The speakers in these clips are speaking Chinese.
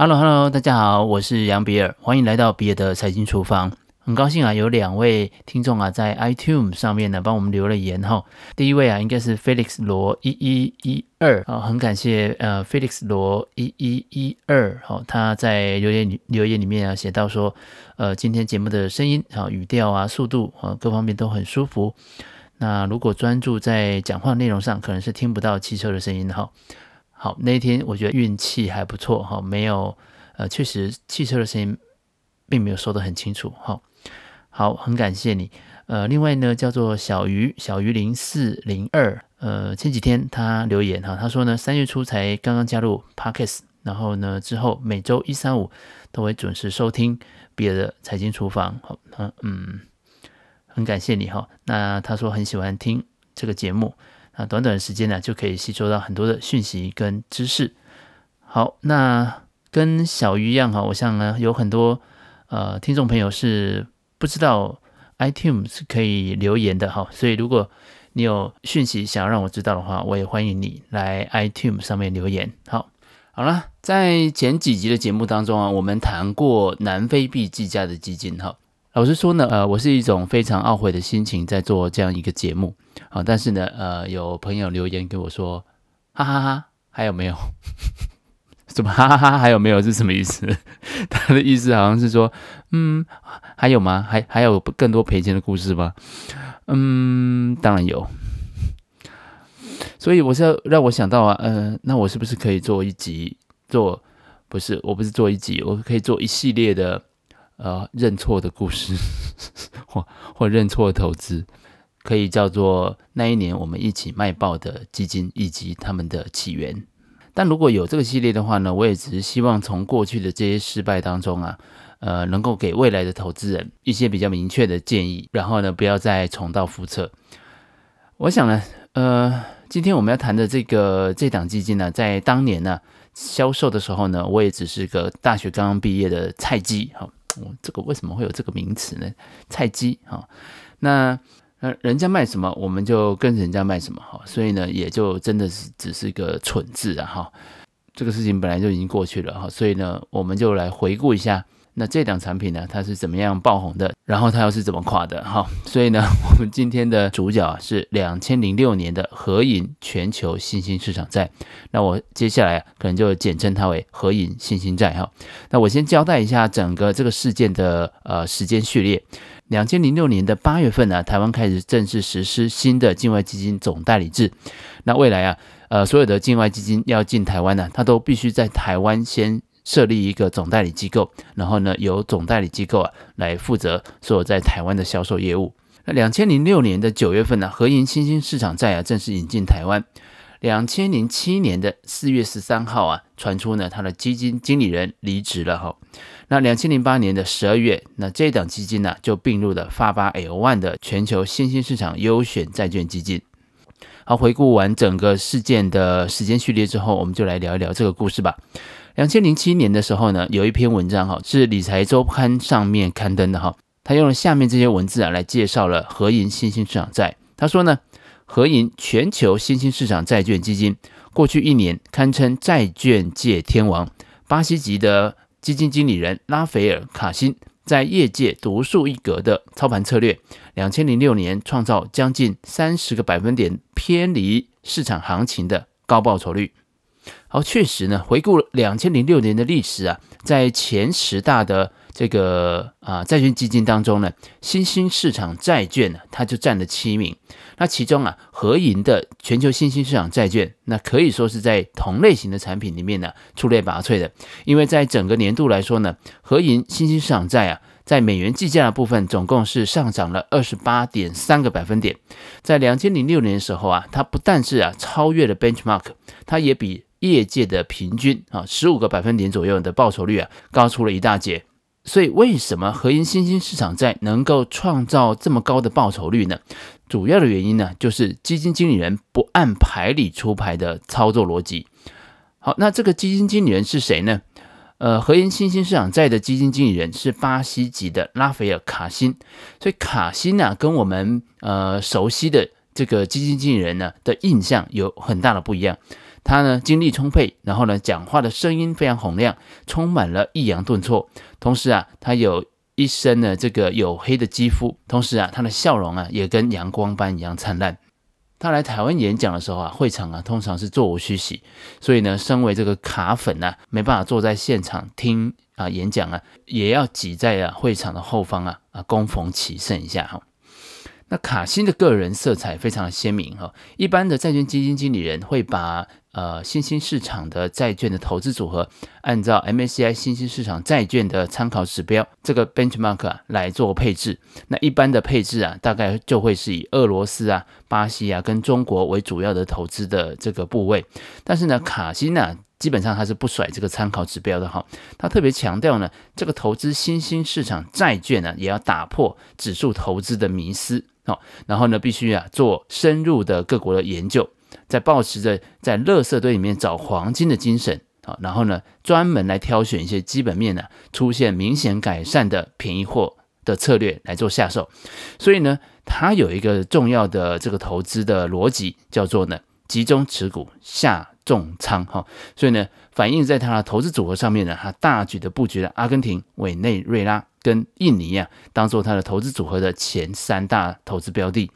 Hello Hello，大家好，我是杨比尔，欢迎来到比尔的财经厨房。很高兴啊，有两位听众啊，在 iTunes 上面呢帮我们留了言哈。第一位啊，应该是 Felix 罗一一一二啊，很感谢呃 Felix 罗一一一二哈，他在留言留言里面啊写到说，呃，今天节目的声音啊、语调啊、速度啊各方面都很舒服。那如果专注在讲话内容上，可能是听不到汽车的声音哈。好，那一天我觉得运气还不错哈，没有呃，确实汽车的声音并没有收得很清楚哈。好，很感谢你。呃，另外呢，叫做小鱼小鱼零四零二，呃，前几天他留言哈，他说呢，三月初才刚刚加入 Podcast，然后呢之后每周一三五都会准时收听别的财经厨房。好，嗯，很感谢你哈。那他说很喜欢听这个节目。啊，短短的时间呢，就可以吸收到很多的讯息跟知识。好，那跟小鱼一样哈，我想呢，有很多呃听众朋友是不知道 iTunes 是可以留言的哈，所以如果你有讯息想要让我知道的话，我也欢迎你来 iTunes 上面留言。好，好了，在前几集的节目当中啊，我们谈过南非币计价的基金哈。老实说呢，呃，我是一种非常懊悔的心情在做这样一个节目，啊，但是呢，呃，有朋友留言给我说，哈哈哈，还有没有？什么哈哈哈？还有没有是什么意思？他的意思好像是说，嗯，还有吗？还还有更多赔钱的故事吗？嗯，当然有。所以我是要让我想到啊，呃，那我是不是可以做一集？做不是，我不是做一集，我可以做一系列的。呃，认错的故事，或或认错的投资，可以叫做那一年我们一起卖爆的基金以及他们的起源。但如果有这个系列的话呢，我也只是希望从过去的这些失败当中啊，呃，能够给未来的投资人一些比较明确的建议，然后呢，不要再重蹈覆辙。我想呢，呃，今天我们要谈的这个这档基金呢，在当年呢销售的时候呢，我也只是个大学刚刚毕业的菜鸡，哈。这个为什么会有这个名词呢？菜鸡哈，那那人家卖什么，我们就跟人家卖什么哈，所以呢，也就真的是只是一个蠢字啊哈。这个事情本来就已经过去了哈，所以呢，我们就来回顾一下。那这档产品呢，它是怎么样爆红的？然后它又是怎么垮的？哈，所以呢，我们今天的主角啊是两千零六年的合银全球新兴市场债。那我接下来可能就简称它为合银新兴债哈。那我先交代一下整个这个事件的呃时间序列。两千零六年的八月份呢，台湾开始正式实施新的境外基金总代理制。那未来啊，呃，所有的境外基金要进台湾呢，它都必须在台湾先。设立一个总代理机构，然后呢，由总代理机构啊来负责所有在台湾的销售业务。那两千零六年的九月份呢，合银新兴市场债啊正式引进台湾。两千零七年的四月十三号啊，传出呢他的基金经理人离职了哈。那两千零八年的十二月，那这档基金呢就并入了发发 L one 的全球新兴市场优选债券基金。好，回顾完整个事件的时间序列之后，我们就来聊一聊这个故事吧。两千零七年的时候呢，有一篇文章哈，是理财周刊上面刊登的哈，他用了下面这些文字啊来介绍了合银新兴市场债。他说呢，合银全球新兴市场债券基金过去一年堪称债券界天王，巴西籍的基金经理人拉斐尔卡辛在业界独树一格的操盘策略，两千零六年创造将近三十个百分点偏离市场行情的高报酬率。好，确实呢，回顾两千零六年的历史啊，在前十大的这个啊债券基金当中呢，新兴市场债券呢，它就占了七名。那其中啊，合银的全球新兴市场债券，那可以说是在同类型的产品里面呢出类拔萃的，因为在整个年度来说呢，合银新兴市场债啊，在美元计价的部分总共是上涨了二十八点三个百分点。在两千零六年的时候啊，它不但是啊超越了 benchmark，它也比业界的平均啊，十五个百分点左右的报酬率啊，高出了一大截。所以，为什么合银新兴市场债能够创造这么高的报酬率呢？主要的原因呢，就是基金经理人不按牌理出牌的操作逻辑。好，那这个基金经理人是谁呢？呃，合银新兴市场债的基金经理人是巴西籍的拉斐尔卡辛。所以，卡辛呢，跟我们呃熟悉的这个基金经理人呢的印象有很大的不一样。他呢精力充沛，然后呢讲话的声音非常洪亮，充满了抑扬顿挫。同时啊，他有一身呢这个黝黑的肌肤，同时啊，他的笑容啊也跟阳光般一样灿烂。他来台湾演讲的时候啊，会场啊通常是座无虚席，所以呢，身为这个卡粉啊，没办法坐在现场听啊演讲啊，也要挤在啊会场的后方啊啊恭逢其盛一下哈。那卡辛的个人色彩非常鲜明哈，一般的债券基金经理人会把呃新兴市场的债券的投资组合，按照 MSCI 新兴市场债券的参考指标这个 benchmark 来做配置。那一般的配置啊，大概就会是以俄罗斯啊、巴西啊跟中国为主要的投资的这个部位。但是呢，卡辛呢、啊，基本上他是不甩这个参考指标的哈，他特别强调呢，这个投资新兴市场债券呢，也要打破指数投资的迷思。好，然后呢，必须啊做深入的各国的研究，在抱持着在垃圾堆里面找黄金的精神，好，然后呢，专门来挑选一些基本面呢出现明显改善的便宜货的策略来做下手。所以呢，它有一个重要的这个投资的逻辑，叫做呢集中持股下重仓哈。所以呢，反映在他的投资组合上面呢，他大举的布局了阿根廷、委内瑞拉。跟印尼啊，当做他的投资组合的前三大投资标的。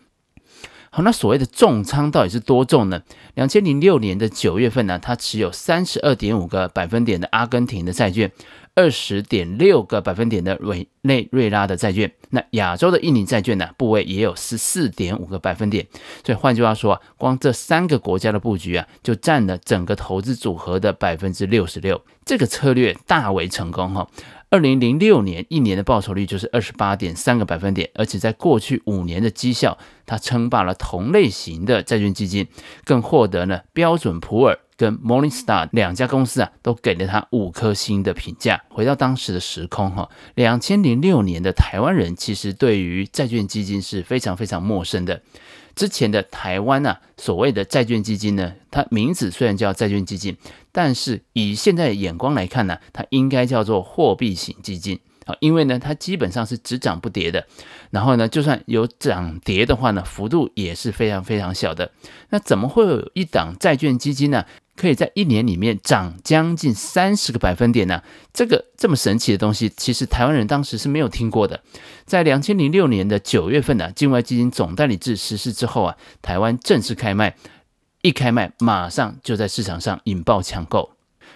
好，那所谓的重仓到底是多重呢？两千零六年的九月份呢，他持有三十二点五个百分点的阿根廷的债券，二十点六个百分点的委内瑞拉的债券。那亚洲的印尼债券呢，部位也有十四点五个百分点。所以换句话说啊，光这三个国家的布局啊，就占了整个投资组合的百分之六十六。这个策略大为成功哈。二零零六年一年的报酬率就是二十八点三个百分点，而且在过去五年的绩效，它称霸了同类型的债券基金，更获得了标准普尔跟 Morningstar 两家公司啊都给了他五颗星的评价。回到当时的时空哈，两千零六年的台湾人其实对于债券基金是非常非常陌生的。之前的台湾啊，所谓的债券基金呢，它名字虽然叫债券基金，但是以现在的眼光来看呢，它应该叫做货币型基金啊，因为呢，它基本上是只涨不跌的，然后呢，就算有涨跌的话呢，幅度也是非常非常小的。那怎么会有一档债券基金呢？可以在一年里面涨将近三十个百分点呢、这个这么神奇的东西，其实台湾人当时是没有听过的。在两千零六年的九月份呢、境外基金总代理制实施之后啊，台湾正式开卖，一开卖马上就在市场上引爆抢购。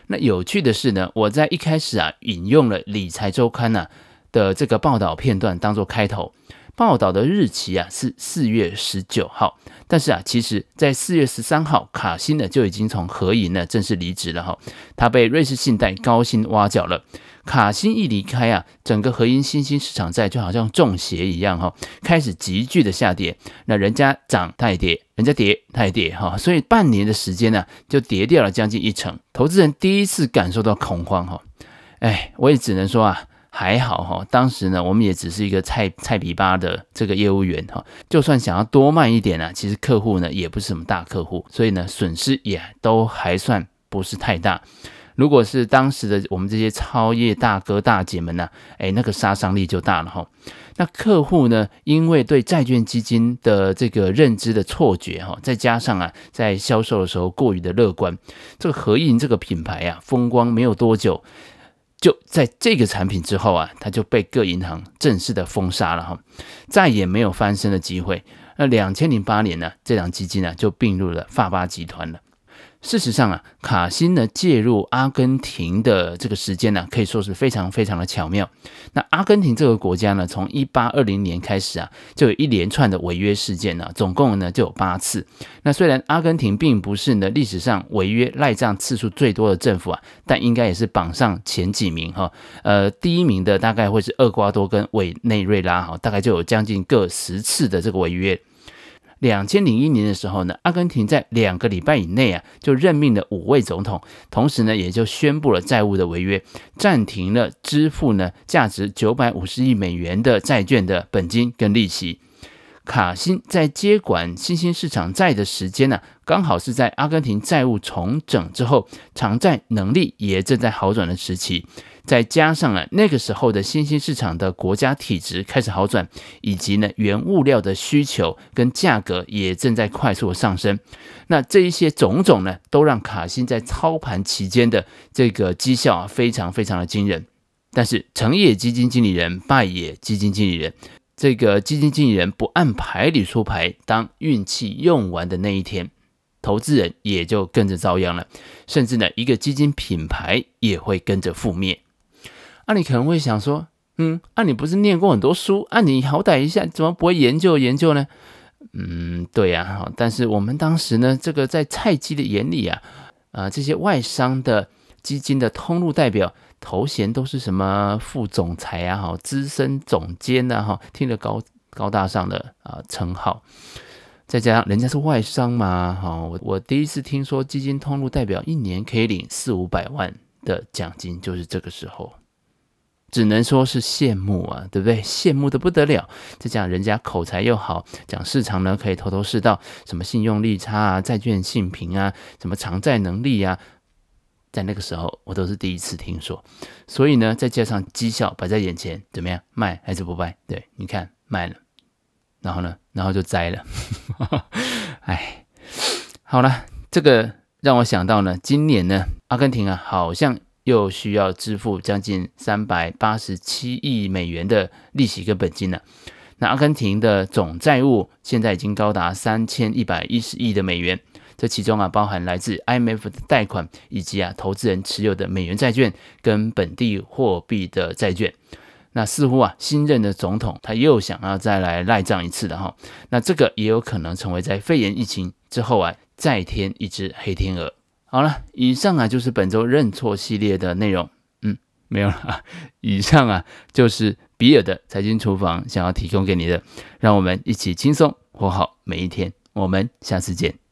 那有趣的是呢，我在一开始啊引用了理财周刊呐、啊、的这个报道片段当做开头。报道的日期啊是四月十九号，但是啊，其实在四月十三号，卡辛呢就已经从合银呢正式离职了哈，他被瑞士信贷高薪挖角了。卡辛一离开啊，整个合银新兴市场债就好像中邪一样哈，开始急剧的下跌。那人家涨他也跌，人家跌他也跌哈，所以半年的时间呢就跌掉了将近一成，投资人第一次感受到恐慌哈。哎，我也只能说啊。还好哈，当时呢，我们也只是一个菜菜皮巴的这个业务员哈，就算想要多卖一点啊，其实客户呢也不是什么大客户，所以呢损失也都还算不是太大。如果是当时的我们这些超业大哥大姐们呢，哎，那个杀伤力就大了哈。那客户呢，因为对债券基金的这个认知的错觉哈，再加上啊，在销售的时候过于的乐观，这个合银这个品牌啊，风光没有多久。就在这个产品之后啊，它就被各银行正式的封杀了哈，再也没有翻身的机会。那两千零八年呢，这档基金呢就并入了发发集团了。事实上啊，卡辛呢介入阿根廷的这个时间呢，可以说是非常非常的巧妙。那阿根廷这个国家呢，从一八二零年开始啊，就有一连串的违约事件呢，总共呢就有八次。那虽然阿根廷并不是呢历史上违约赖账次数最多的政府啊，但应该也是榜上前几名哈。呃，第一名的大概会是厄瓜多跟委内瑞拉哈，大概就有将近各十次的这个违约。两千零一年的时候呢，阿根廷在两个礼拜以内啊，就任命了五位总统，同时呢，也就宣布了债务的违约，暂停了支付呢价值九百五十亿美元的债券的本金跟利息。卡辛在接管新兴市场债的时间呢，刚好是在阿根廷债务重整之后，偿债能力也正在好转的时期。再加上啊，那个时候的新兴市场的国家体质开始好转，以及呢，原物料的需求跟价格也正在快速的上升。那这一些种种呢，都让卡辛在操盘期间的这个绩效啊，非常非常的惊人。但是成也基金经理人，败也基金经理人。这个基金经理人不按牌理出牌，当运气用完的那一天，投资人也就跟着遭殃了，甚至呢，一个基金品牌也会跟着覆灭。啊，你可能会想说，嗯，啊，你不是念过很多书，啊，你好歹一下怎么不会研究研究呢？嗯，对呀，哈，但是我们当时呢，这个在菜鸡的眼里啊，啊，这些外商的基金的通路代表头衔都是什么副总裁啊，哈，资深总监呐，哈，听着高高大上的啊称号，再加上人家是外商嘛，哈，我我第一次听说基金通路代表一年可以领四五百万的奖金，就是这个时候。只能说是羡慕啊，对不对？羡慕的不得了。再加上人家口才又好，讲市场呢可以头头是道，什么信用利差啊、债券信评啊、什么偿债能力啊，在那个时候我都是第一次听说。所以呢，再加上绩效摆在眼前，怎么样？卖还是不卖？对，你看卖了，然后呢，然后就栽了。哎，好了，这个让我想到呢，今年呢，阿根廷啊，好像。又需要支付将近三百八十七亿美元的利息跟本金了。那阿根廷的总债务现在已经高达三千一百一十亿的美元，这其中啊包含来自 IMF 的贷款，以及啊投资人持有的美元债券跟本地货币的债券。那似乎啊新任的总统他又想要再来赖账一次的哈。那这个也有可能成为在肺炎疫情之后啊再添一只黑天鹅。好了，以上啊就是本周认错系列的内容。嗯，没有了啊。以上啊就是比尔的财经厨房想要提供给你的，让我们一起轻松活好每一天。我们下次见。